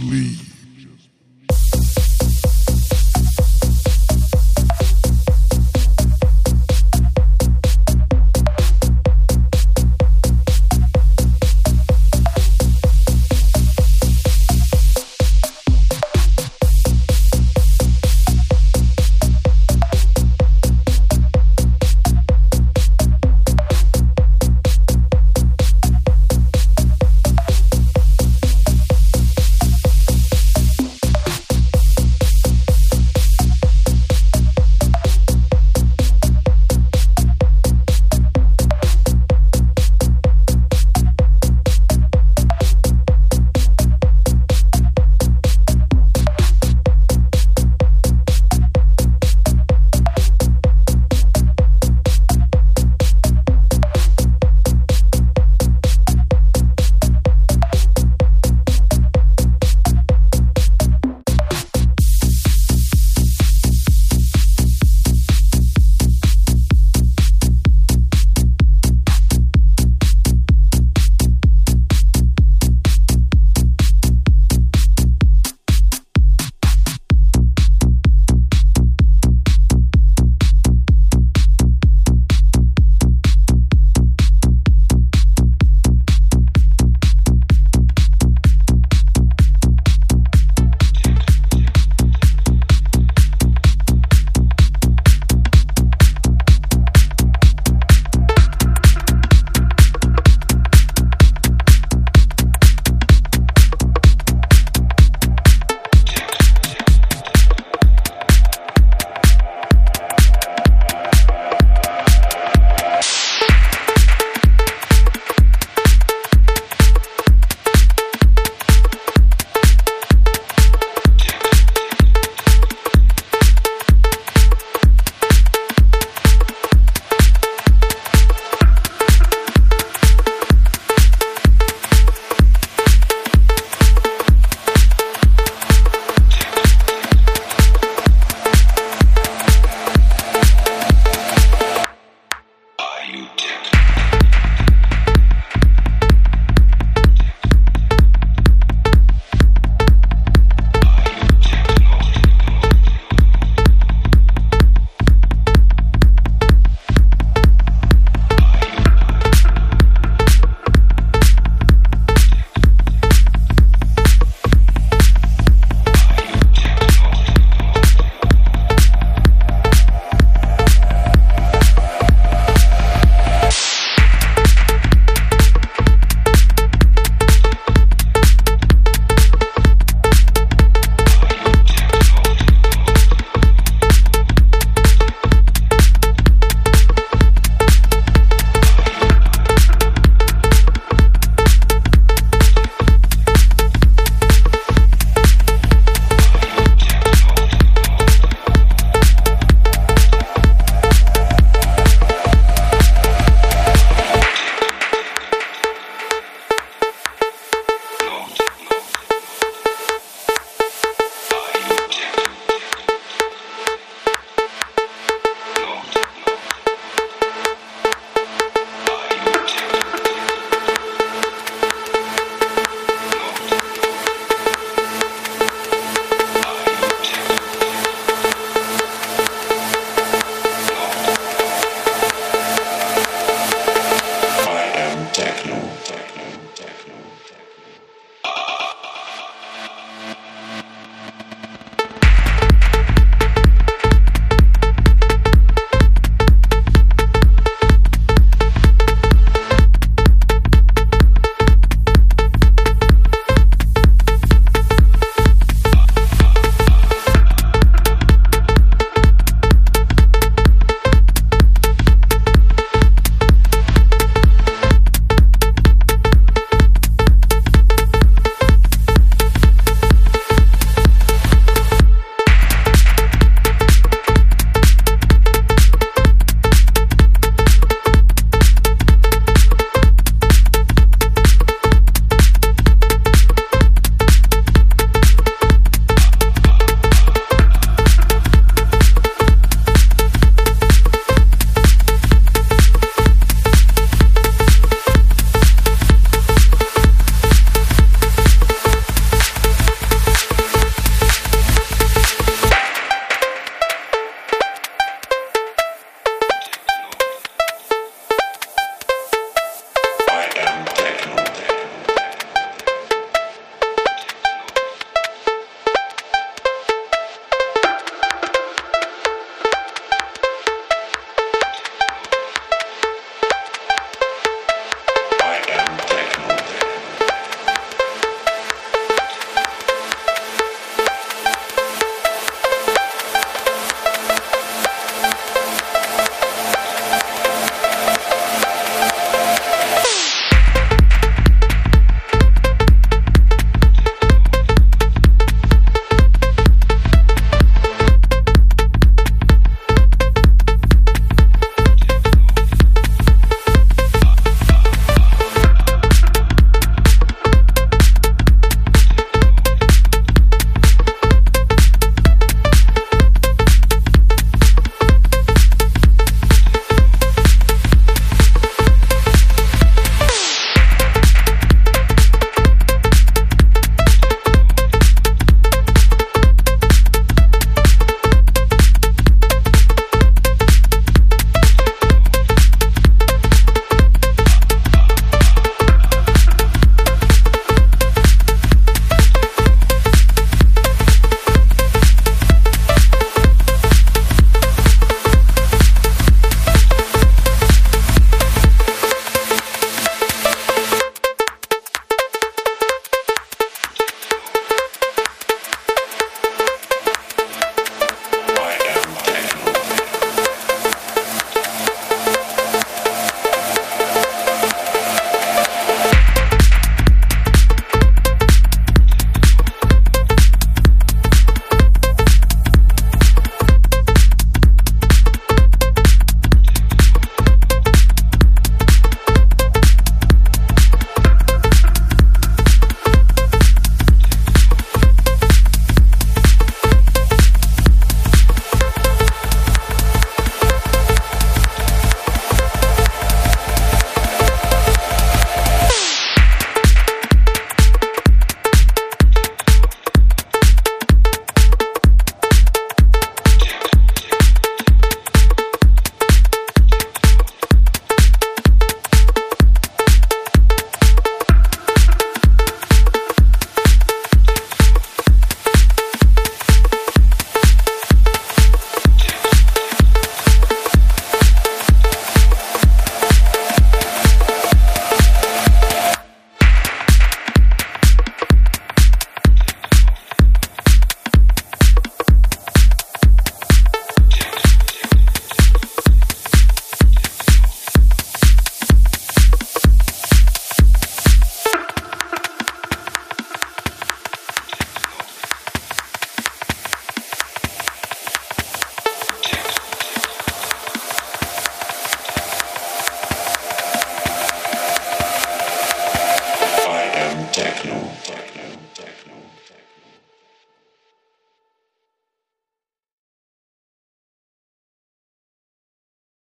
believe.